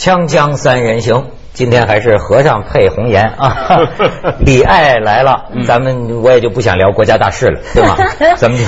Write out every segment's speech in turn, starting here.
锵锵三人行，今天还是和尚配红颜啊！李艾来了，咱们我也就不想聊国家大事了，对吧？咱们就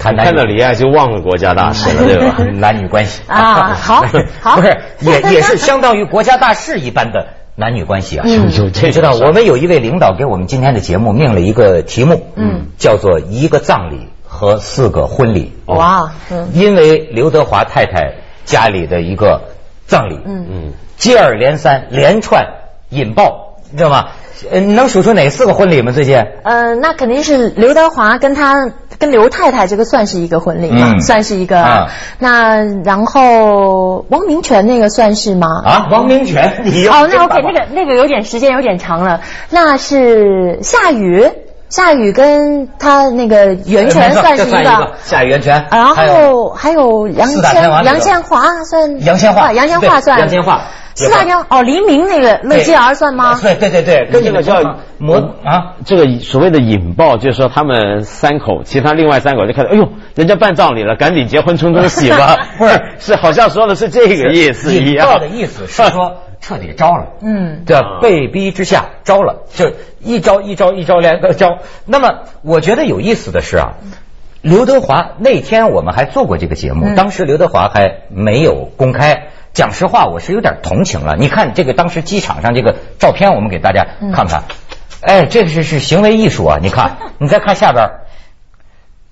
谈谈看到李艾就忘了国家大事了，对吧？男女关系啊好好不是也也是相当于国家大事一般的男女关系啊。你知道，我们有一位领导给我们今天的节目命了一个题目，嗯，叫做一个葬礼和四个婚礼。哇，嗯因为刘德华太太家里的一个葬礼，嗯嗯，接二连三，连串引爆，你知道吗？呃，你能数出哪四个婚礼吗？最近？呃，那肯定是刘德华跟他跟刘太太这个算是一个婚礼嘛，嗯算是一个。啊那然后汪明荃那个算是吗？啊，王明荃，你哦，那 OK，那个那个有点时间有点长了。那是夏雨，夏雨跟他那个袁泉算是一个。夏雨袁泉，然后还有杨千杨千华算杨千嬅啊杨千对嬅算杨千华四大天哦黎明那个乐基儿算吗？对对对对，跟这个叫魔啊，这个所谓的引爆，就是说他们三口，其他另外三口就开始，哎呦，人家办葬礼了，赶紧结婚冲冲喜吧。不是，是好像说的是这个意思一样。引爆的意思是说彻底招了。嗯，对吧？被逼之下招了，就一招一招一招连个招。那么我觉得有意思的是啊，刘德华那天我们还做过这个节目，嗯当时刘德华还没有公开。讲实话，我是有点同情了。你看这个当时机场上这个照片，我们给大家看看。哎，这是是行为艺术啊！你看，你再看下边儿。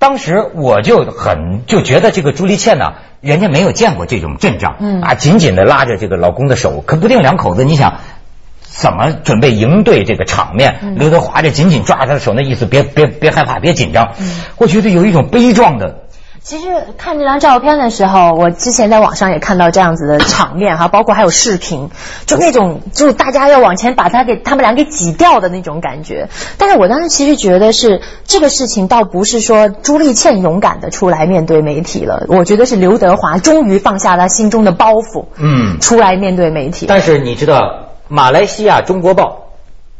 当时我就很就觉得这个朱丽倩呢，人家没有见过这种阵仗，嗯啊，紧紧的拉着这个老公的手，可不定两口子，你想怎么准备应对这个场面？刘德华这紧紧抓着他的手，那意思别别别害怕，别紧张。我觉得有一种悲壮的，其实看这张照片的时候，我之前在网上也看到这样子的场面哈，包括还有视频，就那种就大家要往前把他给他们俩给挤掉的那种感觉。但是我当时其实觉得是这个事情倒不是说朱丽倩勇敢的出来面对媒体了，我觉得是刘德华终于放下他心中的包袱，嗯出来面对媒体。但是你知道，马来西亚《中国报》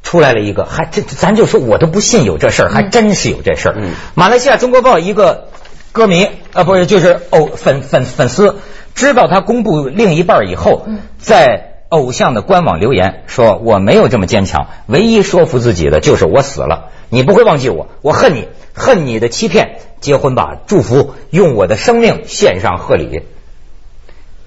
出来了一个，还这咱就说我都不信有这事儿，还真是有这事儿。嗯马来西亚《中国报》一个歌迷啊，不是就是偶粉粉粉丝，知道他公布另一半以后，在偶像的官网留言说我没有这么坚强，唯一说服自己的就是我死了，你不会忘记我，我恨你，恨你的欺骗，结婚吧，祝福，用我的生命献上贺礼。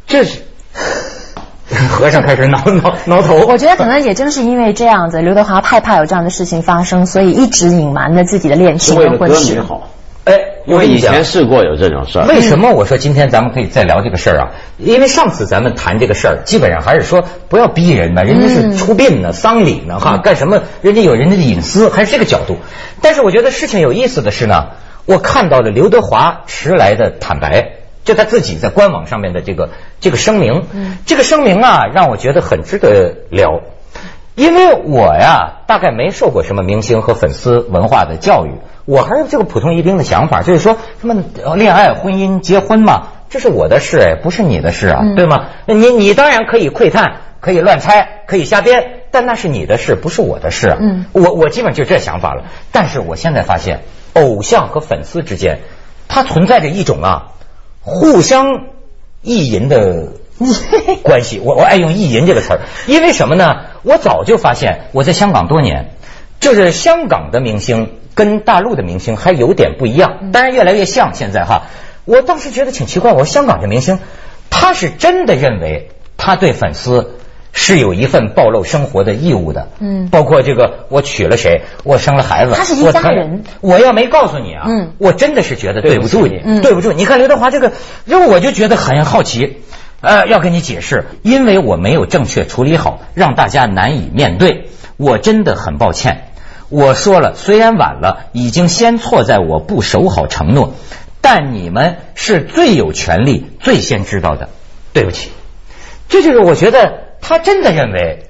这是 和尚开始挠 挠挠头。我觉得可能也正是因为这样子，刘德华害怕有这样的事情发生，所以一直隐瞒着自己的恋情是为了歌跟婚事。迷好，哎，因为以我跟你讲前试过有这种事儿。为什么我说今天咱们可以再聊这个事儿啊？因为上次咱们谈这个事儿，基本上还是说不要逼人呢，人家是出殡呢、丧礼呢，哈，干什么？人家有人家的隐私，还是这个角度。但是我觉得事情有意思的是呢，我看到了刘德华迟来的坦白。就他自己在官网上面的这个这个声明，这个声明啊，让我觉得很值得聊。因为我呀，大概没受过什么明星和粉丝文化的教育，我还是这个普通一兵的想法，就是说什么呃恋爱、婚姻、结婚嘛，这是我的事哎，不是你的事啊，对吗？那你你当然可以窥探，可以乱猜，可以瞎编，但那是你的事，不是我的事啊。嗯我我基本就这想法了。但是我现在发现，偶像和粉丝之间，它存在着一种啊，互相意淫的 关系。我我爱用意淫这个词儿，因为什么呢？我早就发现，我在香港多年，就是香港的明星跟大陆的明星还有点不一样，当然越来越像。现在哈，我当时觉得挺奇怪，我说香港这明星，他是真的认为他对粉丝。是有一份暴露生活的义务的，嗯包括这个我娶了谁，我生了孩子，他是一家人我要没告诉你啊，嗯我真的是觉得对不住你，嗯对不住。你看刘德华这个，因为我就觉得很好奇，呃，要跟你解释，因为我没有正确处理好，让大家难以面对，我真的很抱歉。我说了，虽然晚了，已经先错在我不守好承诺，但你们是最有权利、最先知道的，对不起。这就是我觉得他真的认为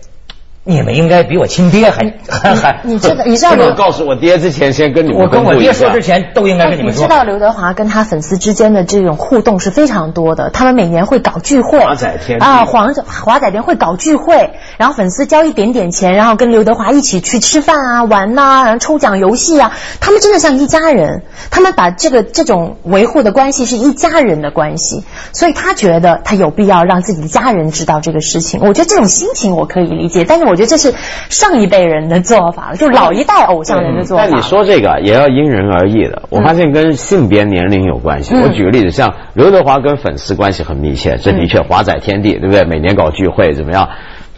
你们应该比我亲爹还还还。你知道你知道这个刘告诉我爹之前，先跟你们我跟我爹说之前都应该跟你们说。知道刘德华跟他粉丝之间的这种互动是非常多的，他们每年会搞聚会，华仔天啊，黄华仔天会搞聚会，然后粉丝交一点点钱，然后跟刘德华一起去吃饭啊、玩呐、然后抽奖游戏啊，他们真的像一家人，他们把这个这种维护的关系是一家人的关系，所以他觉得他有必要让自己的家人知道这个事情。我觉得这种心情我可以理解，但是我觉得这是上一辈人的做法了，就老一代偶像人的做法了。但你说这个也要因人而异的，我发现跟性别年龄有关系。嗯我举个例子，像刘德华跟粉丝关系很密切，这的确华仔天地，对不对？每年搞聚会怎么样？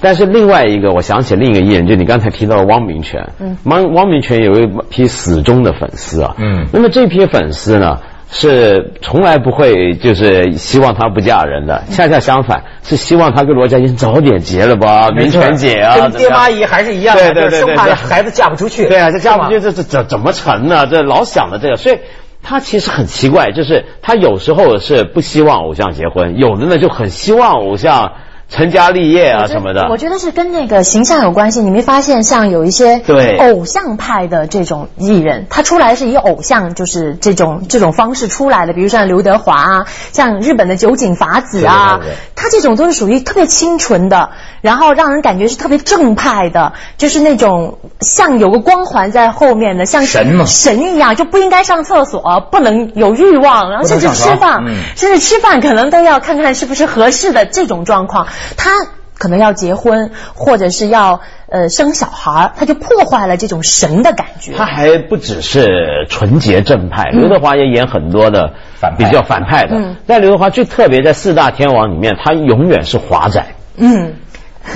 但是另外一个，我想起另一个艺人，就你刚才提到的汪明荃，嗯，汪汪明荃有一批死忠的粉丝啊，嗯那么这批粉丝呢？是从来不会就是希望她不嫁人的，恰恰相反，是希望她跟罗家英早点结了吧，明荃姐啊，跟爹妈姨还是一样的，对对对就是生怕孩子嫁不出去。对啊，这嫁不出去，这这怎怎么成呢？这老想着这个，所以他其实很奇怪，就是他有时候是不希望偶像结婚，有的呢就很希望偶像成家立业啊什么的。我觉得是跟那个形象有关系。你没发现，像有一些对。偶像派的这种艺人，他出来是以偶像就是这种这种方式出来的，比如像刘德华啊，像日本的酒井法子啊对对对。对，他这种都是属于特别清纯的，然后让人感觉是特别正派的，就是那种像有个光环在后面的，像神嘛。神一样，就不应该上厕所，不能有欲望，然后甚至吃饭，嗯。甚至吃饭可能都要看看是不是合适的这种状况，他可能要结婚，或者是要呃生小孩儿，他就破坏了这种神的感觉。他还不只是纯洁正派，刘德华也演很多的比较反派的嗯。但刘德华最特别在四大天王里面，他永远是华仔。嗯，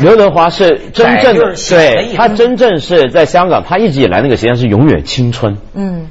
刘德华是真正对他真正是在香港，他一直以来那个形象是永远青春。嗯，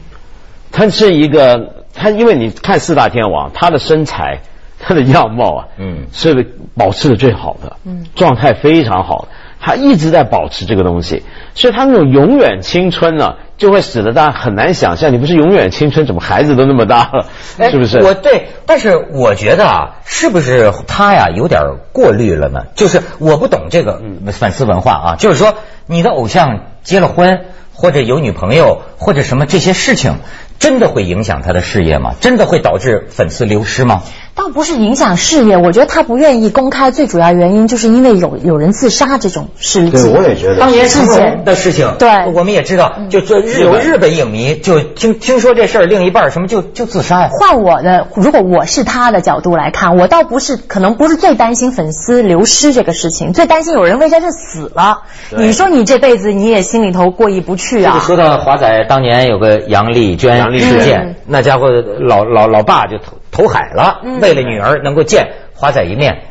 他是一个，他因为你看四大天王，他的身材、他的样貌啊，嗯是保持的最好的，嗯，状态非常好，他一直在保持这个东西，所以他那种永远青春呢、就会使得大家很难想象，你不是永远青春，怎么孩子都那么大了，哎是不是？我对，但是我觉得啊，是不是他呀有点过滤了呢？就是我不懂这个粉丝文化啊，就是说你的偶像结了婚，或者有女朋友，或者什么这些事情，真的会影响他的事业吗？真的会导致粉丝流失吗？倒不是影响事业，我觉得他不愿意公开，最主要原因就是因为有有人自杀这种事情。对，我也。觉得当年成龙事件的事情，对我们也知道，就这日日本有日本影迷就听听说这事儿，另一半儿什么就就自杀呀。换我的，如果我是他的角度来看，我倒不是，可能不是最担心粉丝流失这个事情，最担心有人为这事死了。你说你这辈子你也心里头过意不去啊这个。说到华仔当年有个杨丽娟杨丽事件，嗯那家伙老老老爸就投投海了，嗯为了女儿能够见华仔一面。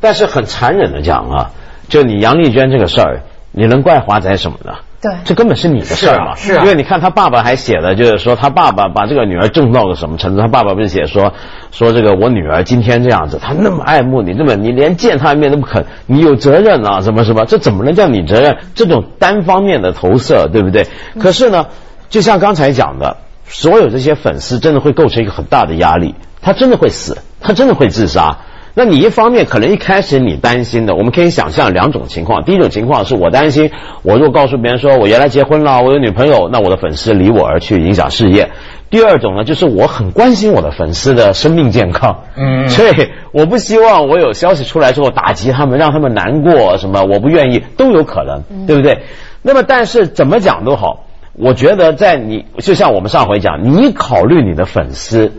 但是很残忍的讲啊，就你杨丽娟这个事儿，你能怪华仔什么呢？对这根本是你的事儿嘛。是啊是啊因为你看他爸爸还写了，就是说他爸爸把这个女儿重到了什么程度？他爸爸不是写说说这个我女儿今天这样子，她那么爱慕你，那么你连见她一面都不肯，你有责任啊，什么什么？这怎么能叫你责任？这种单方面的投射，对不对？可是呢，就像刚才讲的，所有这些粉丝真的会构成一个很大的压力，他真的会死，他真的会自杀。那你一方面可能一开始你担心的，我们可以想象两种情况。第一种情况是我担心，我如果告诉别人说我原来结婚了，我有女朋友，那我的粉丝离我而去，影响事业。第二种呢，就是我很关心我的粉丝的生命健康，嗯所以我不希望我有消息出来之后打击他们，让他们难过，什么我不愿意都有可能，对不对？那么但是怎么讲都好，我觉得在你就像我们上回讲，你考虑你的粉丝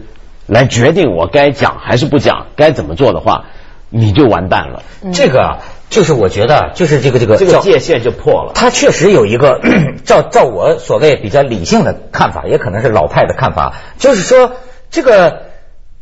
来决定我该讲还是不讲，该怎么做的话，你就完蛋了，这个啊，就是我觉得就是这个这个这个界限就破了。他确实有一个 照照我所谓比较理性的看法，也可能是老派的看法，就是说这个，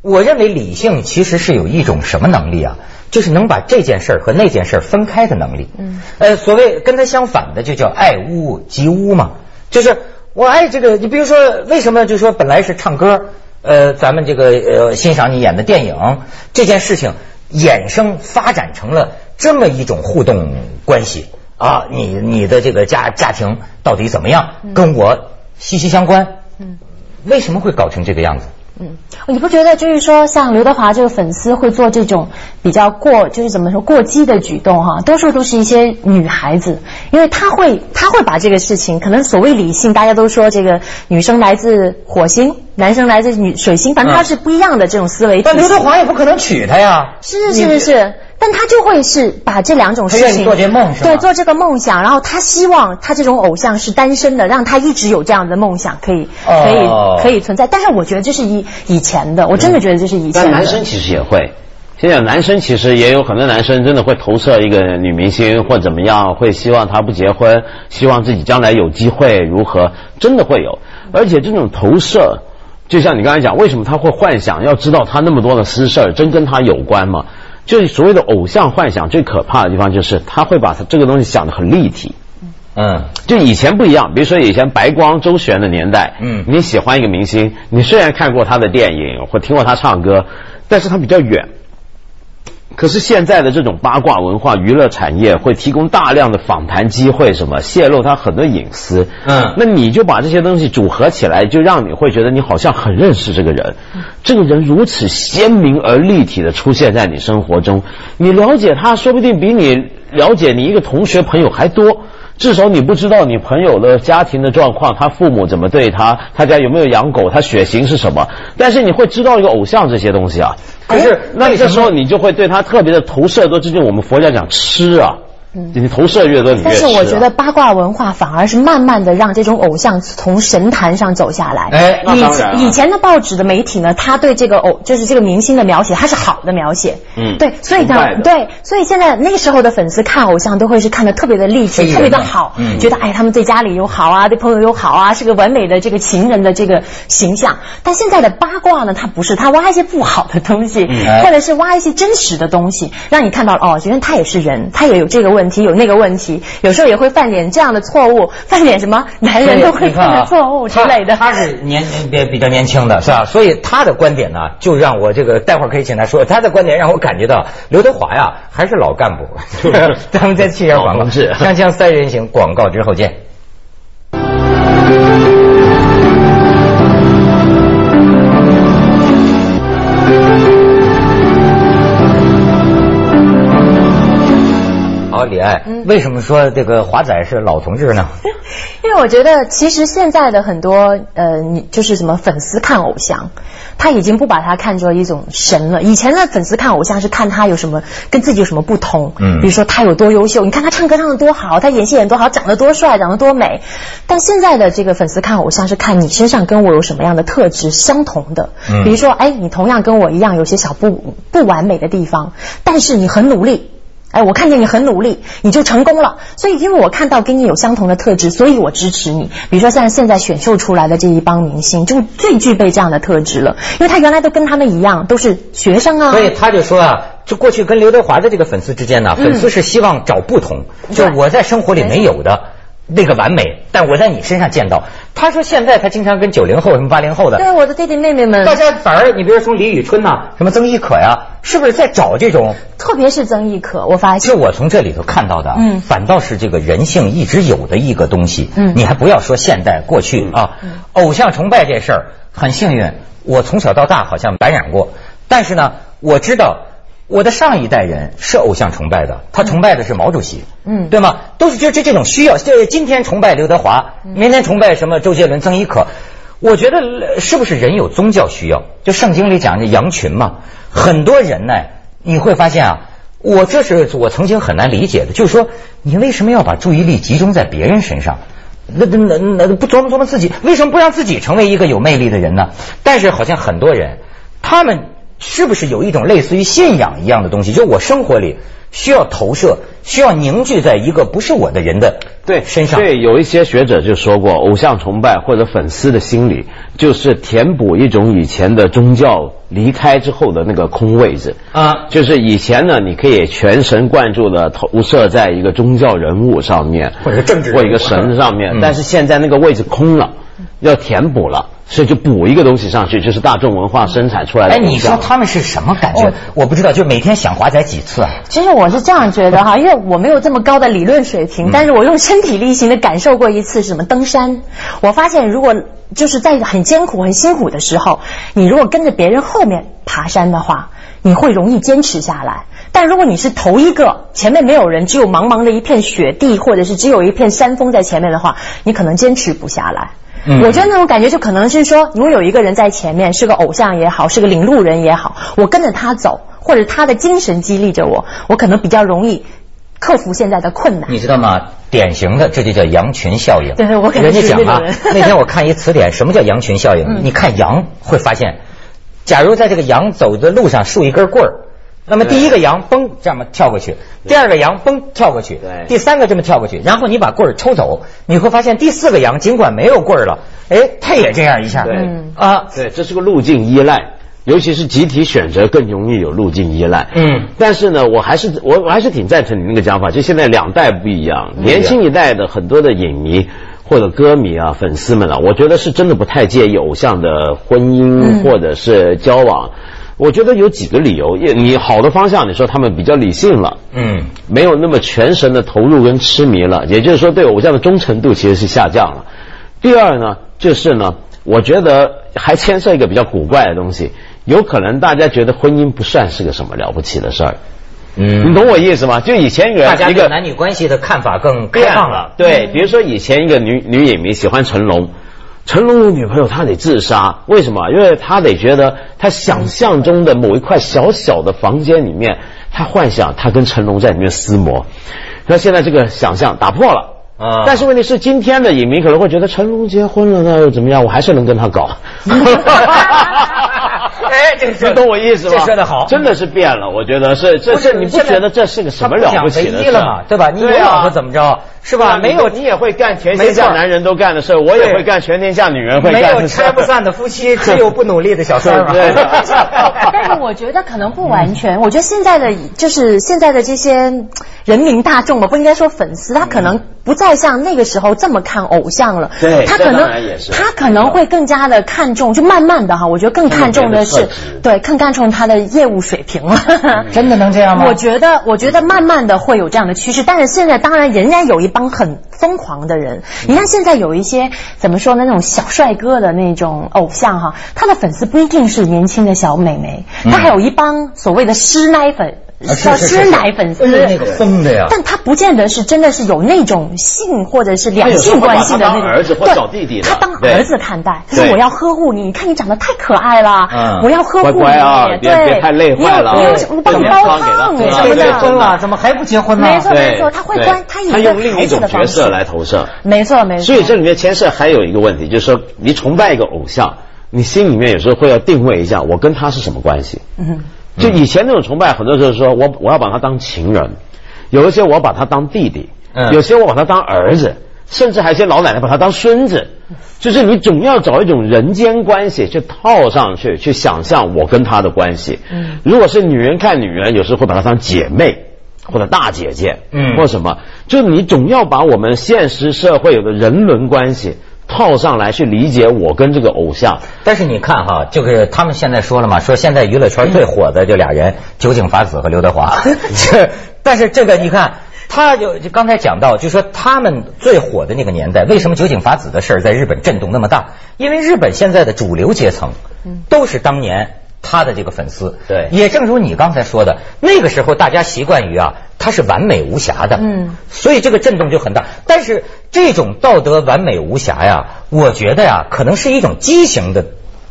我认为理性其实是有一种什么能力啊？就是能把这件事儿和那件事儿分开的能力。嗯，呃，所谓跟他相反的就叫爱屋及乌嘛，就是我爱这个，你比如说为什么就说本来是唱歌，呃，咱们这个呃欣赏你演的电影这件事情衍生发展成了这么一种互动关系啊，你你的这个家家庭到底怎么样，跟我息息相关。嗯，为什么会搞成这个样子？嗯，你不觉得就是说，像刘德华这个粉丝会做这种比较过，就是怎么说过激的举动哈？多数都是一些女孩子，因为他会他会把这个事情，可能所谓理性，大家都说这个女生来自火星，男生来自女水星，反正他是不一样的这种思维嗯。但刘德华也不可能娶她呀。是是是是。但他就会是把这两种事情做这梦对做这个梦想，然后他希望他这种偶像是单身的，让他一直有这样的梦想可以可以可以存在。但是我觉得这是以以前的，我真的觉得这是以前的。但男生其实也会，现在男生其实也有很多男生真的会投射一个女明星或怎么样，会希望她不结婚，希望自己将来有机会如何，真的会有。而且这种投射，就像你刚才讲，为什么他会幻想要知道他那么多的私事儿，真跟他有关吗？就是所谓的偶像幻想，最可怕的地方就是他会把他这个东西想得很立体。嗯，就以前不一样，比如说以前白光周旋的年代，嗯，你喜欢一个明星，你虽然看过他的电影或听过他唱歌，但是他比较远。可是现在的这种八卦文化娱乐产业会提供大量的访谈机会，什么泄露他很多隐私。嗯，那你就把这些东西组合起来，就让你会觉得你好像很认识这个人。这个人如此鲜明而立体的出现在你生活中，你了解他，说不定比你了解你一个同学朋友还多。至少你不知道你朋友的家庭的状况，他父母怎么对他，他家有没有养狗，他血型是什么。但是你会知道一个偶像这些东西啊。可是那这时候你就会对他特别的投射，多，这就我们佛教讲吃啊。你投射越多，你越但是我觉得八卦文化反而是慢慢的让这种偶像从神坛上走下来。哎，以以前的报纸的媒体呢，他对这个偶就是这个明星的描写，他是好的描写。嗯，对，所以呢，对，所以现在那个时候的粉丝看偶像都会是看的特别的励志，特别的好，觉得哎他们对家里又好啊，对朋友又好啊，是个完美的这个情人的这个形象。但现在的八卦呢，他不是，他挖一些不好的东西，或者是挖一些真实的东西，让你看到哦，原来他也是人，他也有这个问。问题有那个问题，有时候也会犯点这样的错误，犯点什么男人都会犯的错误之类的。他是年比比较年轻的，是吧？所以他的观点呢，就让我这个待会儿可以请他说。他的观点让我感觉到刘德华呀，还是老干部。咱们再去一下广告，锵锵三人行广告之后见。李艾，为什么说这个华仔是老同志呢？因为我觉得，其实现在的很多呃，你就是什么粉丝看偶像，他已经不把他看作一种神了。以前的粉丝看偶像是看他有什么跟自己有什么不同，嗯，比如说他有多优秀，你看他唱歌唱的多好，他演戏演多好，长得多帅，长得多美。但现在的这个粉丝看偶像是看你身上跟我有什么样的特质相同的，嗯比如说，哎，你同样跟我一样有些小不不完美的地方，但是你很努力。哎，我看见你很努力，你就成功了。所以，因为我看到跟你有相同的特质，所以我支持你。比如说，像现在选秀出来的这一帮明星，就最具备这样的特质了。因为他原来都跟他们一样，都是学生啊。所以他就说啊，就过去跟刘德华的这个粉丝之间呢，粉丝是希望找不同，就我在生活里没有的。那个完美，但我在你身上见到。他说现在他经常跟九零后什么八零后的，对我的弟弟妹妹们，大家反而你比如从李宇春呐，什么曾轶可呀，是不是在找这种？特别是曾轶可，我发现。就我从这里头看到的，嗯，反倒是这个人性一直有的一个东西。嗯，你还不要说现代过去啊，偶像崇拜这事儿很幸运，我从小到大好像感染过，但是呢，我知道。我的上一代人是偶像崇拜的，他崇拜的是毛主席，嗯，对吗？都是就这这种需要，就今天崇拜刘德华，明天崇拜什么周杰伦、曾轶可。我觉得是不是人有宗教需要？就圣经里讲的羊群嘛，很多人呢，你会发现啊，我这是我曾经很难理解的，就是说你为什么要把注意力集中在别人身上？那那那那不琢磨琢磨自己，为什么不让自己成为一个有魅力的人呢？但是好像很多人，他们。是不是有一种类似于信仰一样的东西？就我生活里需要投射，需要凝聚在一个不是我的人的对身上。对，有一些学者就说过，偶像崇拜或者粉丝的心理，就是填补一种以前的宗教离开之后的那个空位置啊。就是以前呢，你可以全神贯注的投射在一个宗教人物上面，或者政治或一个神上面，但是现在那个位置空了，要填补了。所以就补一个东西上去，就是大众文化生产出来的哎，你说他们是什么感觉？我不知道，就每天想华仔几次啊？其实我是这样觉得哈，因为我没有这么高的理论水平，但是我用身体力行的感受过一次什么登山。我发现如果就是在很艰苦、很辛苦的时候，你如果跟着别人后面爬山的话，你会容易坚持下来。但如果你是头一个，前面没有人，只有茫茫的一片雪地，或者是只有一片山峰在前面的话，你可能坚持不下来。嗯我觉得那种感觉就可能是说，如果有一个人在前面，是个偶像也好，是个领路人也好，我跟着他走，或者他的精神激励着我，我可能比较容易克服现在的困难。你知道吗？典型的这就叫羊群效应。对对我可能人家讲啊 那天我看一词典，什么叫羊群效应？嗯你看羊会发现，假如在这个羊走的路上竖一根棍儿。那么第一个羊嘣这么跳过去，第二个羊嘣跳过去，第三个这么跳过去，然后你把棍儿抽走，你会发现第四个羊尽管没有棍儿了，哎，它也这样一下，啊，对，这是个路径依赖，尤其是集体选择更容易有路径依赖。嗯但是呢，我还是我我还是挺赞成你那个讲法，就现在两代不一样，年轻一代的很多的影迷。或者歌迷啊、粉丝们啊，我觉得是真的不太介意偶像的婚姻嗯或者是交往。我觉得有几个理由，也你好的方向，你说他们比较理性了，嗯，没有那么全神的投入跟痴迷了，也就是说对偶像的忠诚度其实是下降了。第二呢，就是呢，我觉得还牵涉一个比较古怪的东西，有可能大家觉得婚姻不算是个什么了不起的事儿，嗯你懂我意思吗？就以前一个大家对男女关系的看法更开变放了。对，比如说以前一个女女影迷喜欢成龙，成龙的女朋友他得自杀，为什么？因为他得觉得他想象中的某一块小小的房间里面，他幻想他跟成龙在里面厮磨，那现在这个想象打破了。啊但是问题是，今天的影迷可能会觉得成龙结婚了，那又怎么样？我还是能跟他搞。哎这个 你懂我意思吗？这说的好真的是变了。我觉得是，这不是是你不觉得这是个什么了不起的事他不讲唯一了嘛对吧你有老婆怎么着是吧没有你也会干全天下男人都干的事儿，我也会干全天下女人会干的事没。有拆不散的夫妻，只有不努力的小三儿。对 对但是我觉得可能不完全，我觉得现在的就是现在的这些人民大众嘛，不应该说粉丝，他可能不再像那个时候这么看偶像了。对他可能他可能会更加的看重，就慢慢的哈，我觉得更看重的是对，更看重他的业务水平了。真的能这样吗？我觉得，我觉得慢慢的会有这样的趋势，但是现在当然仍然有一帮很疯狂的人。你看现在有一些怎么说呢，那种小帅哥的那种偶像哈，他的粉丝不一定是年轻的小美眉，他还有一帮所谓的师奶粉。啊是叫是是。师奶粉丝，那个疯的呀。但他不见得是真的是有那种性或者是两性关系的那种，他当儿子或对小弟弟他当儿子看待，他说我要呵护你，你看你长得太可爱了，嗯。我要呵护你，乖乖啊对，别太累坏了。你有你有我帮你对煲健康给他汤对什么的，婚了，怎么还不结婚呢？没错没错，他会关，他以他用另一种的方式角色来投射。没错没错，所以这里面牵涉还有一个问题，就是说你崇拜一个偶像，你心里面有时候会要定位一下，我跟他是什么关系？嗯，就以前那种崇拜，很多时候说我我要把他当情人，有一些我要把他当弟弟，嗯有些我把他当儿子，甚至还有一些老奶奶把他当孙子，就是你总要找一种人间关系去套上去，去想象我跟他的关系。嗯如果是女人看女人，有时候会把她当姐妹。或者大姐姐，嗯或什么，就是你总要把我们现实社会有的人伦关系套上来，去理解我跟这个偶像。但是你看哈，就是他们现在说了嘛，说现在娱乐圈最火的就俩人，酒井法子和刘德华。这，但是这个你看，他就就刚才讲到，就说他们最火的那个年代，为什么酒井法子的事儿在日本震动那么大？因为日本现在的主流阶层都是当年。他的这个粉丝，对也正如你刚才说的，那个时候大家习惯于啊，他是完美无瑕的，嗯，所以这个震动就很大。但是这种道德完美无瑕呀，我觉得呀，可能是一种畸形的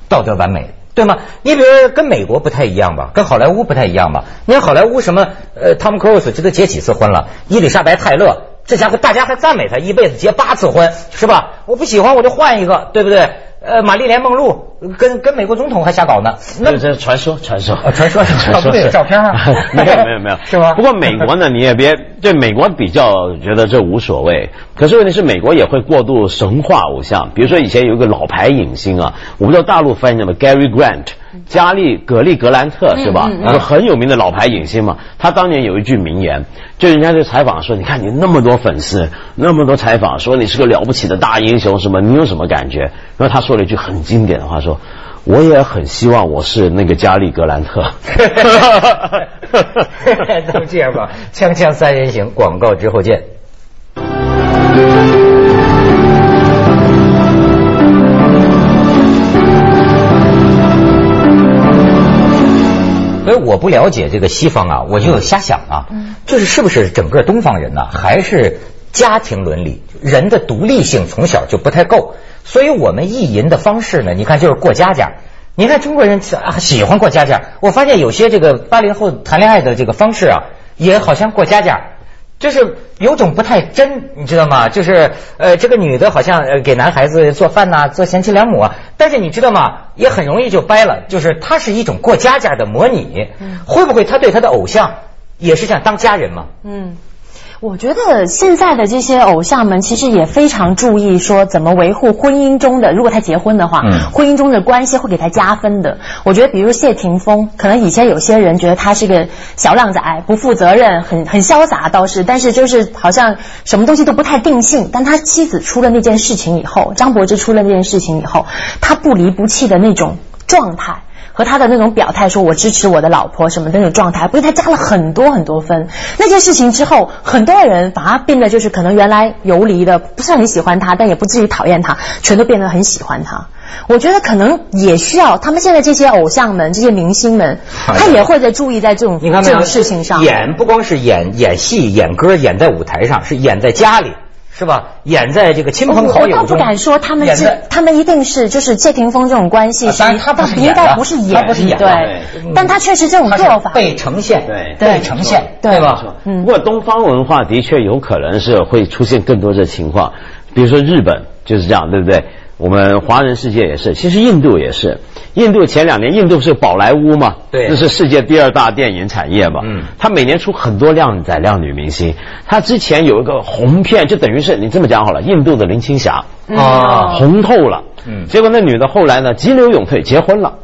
道德完美。对吗？你比如说跟美国不太一样吧，跟好莱坞不太一样吧。你看好莱坞什么，呃，汤姆·克鲁斯这都结几次婚了？伊丽莎白·泰勒，这家伙大家还赞美他，一辈子结八次婚，是吧？我不喜欢我就换一个，对不对？呃，玛丽莲·梦露跟跟美国总统还瞎搞呢，那这是传说，传说，啊传说传说。不会有照片啊。没有没有没有，是吗？不过美国呢，你也别对美国比较觉得这无所谓，可是问题是美国也会过度神化偶像，比如说以前有一个老牌影星啊，我不知道大陆翻译什么 Gary Grant。加利格利格兰特是吧？嗯一个很有名的老牌影星嘛。他当年有一句名言，就人家就采访说：“你看你那么多粉丝，那么多采访，说你是个了不起的大英雄，什么？你有什么感觉？”然后他说了一句很经典的话，说：“我也很希望我是那个加利格兰特。”咱们这样吧，锵锵三人行，广告之后见。所以我不了解这个西方啊，我就瞎想啊，就是是不是整个东方人呢、还是家庭伦理，人的独立性从小就不太够，所以我们意淫的方式呢，你看就是过家家。你看中国人啊喜欢过家家，我发现有些这个八零后谈恋爱的这个方式啊，也好像过家家。就是有种不太真，你知道吗？就是呃，这个女的好像呃给男孩子做饭呐、做贤妻良母啊，但是你知道吗？也很容易就掰了，就是她是一种过家家的模拟。会不会她对她的偶像也是像当家人嘛？嗯，我觉得现在的这些偶像们其实也非常注意说怎么维护婚姻中的，如果他结婚的话，嗯婚姻中的关系会给他加分的。我觉得，比如谢霆锋，可能以前有些人觉得他是个小浪仔，不负责任，很很潇洒倒是，但是就是好像什么东西都不太定性。但他妻子出了那件事情以后，张柏芝出了那件事情以后，他不离不弃的那种状态。和他的那种表态，说我支持我的老婆什么的那种状态，不是他加了很多很多分。那件事情之后，很多人反而变得就是可能原来游离的，不是很喜欢他，但也不至于讨厌他，全都变得很喜欢他。我觉得可能也需要他们现在这些偶像们、这些明星们，他也会在注意在这种这种事情上。演不光是演演戏、演歌、演在舞台上，是演在家里，是吧？演在这个亲朋好友中。我倒不敢说他们是，他们一定是就是谢霆锋这种关系是，啊当然他不是应该不是演，他不是演的对嗯，但他确实这种做法，被呈现，对被呈现，对对吧？嗯不过东方文化的确有可能是会出现更多的情况，比如说日本就是这样，对不对？我们华人世界也是，其实印度也是。印度前两年，印度是宝莱坞嘛，对这是世界第二大电影产业嘛，嗯他每年出很多靓仔靓女明星。他之前有一个红片，就等于是你这么讲好了，印度的林青霞，啊红透了。嗯结果那女的后来呢，急流勇退，结婚了。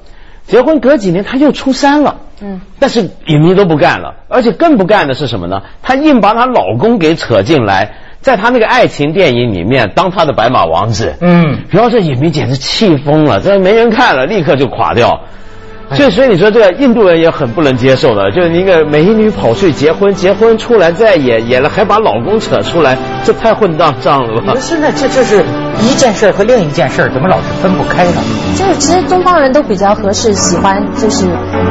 结婚隔几年，她又出山了。嗯，但是影迷都不干了，而且更不干的是什么呢？她硬把她老公给扯进来，在他那个爱情电影里面当他的白马王子。嗯，然后这影迷简直气疯了，这没人看了，立刻就垮掉。哎所以，所以你说这个印度人也很不能接受的，就是一个美女跑去结婚，结婚出来再演，演了还把老公扯出来，这太混账账了吧你说？现在这这是一件事儿和另一件事儿，怎么老是分不开呢？就是其实东方人都比较合适，喜欢就是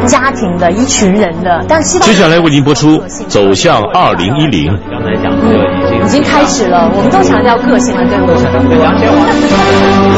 家庭的一群人的，但西方接下来为您播出《走向二零一零》。刚才讲这个已经开始了，我们都强调个性了，对不对？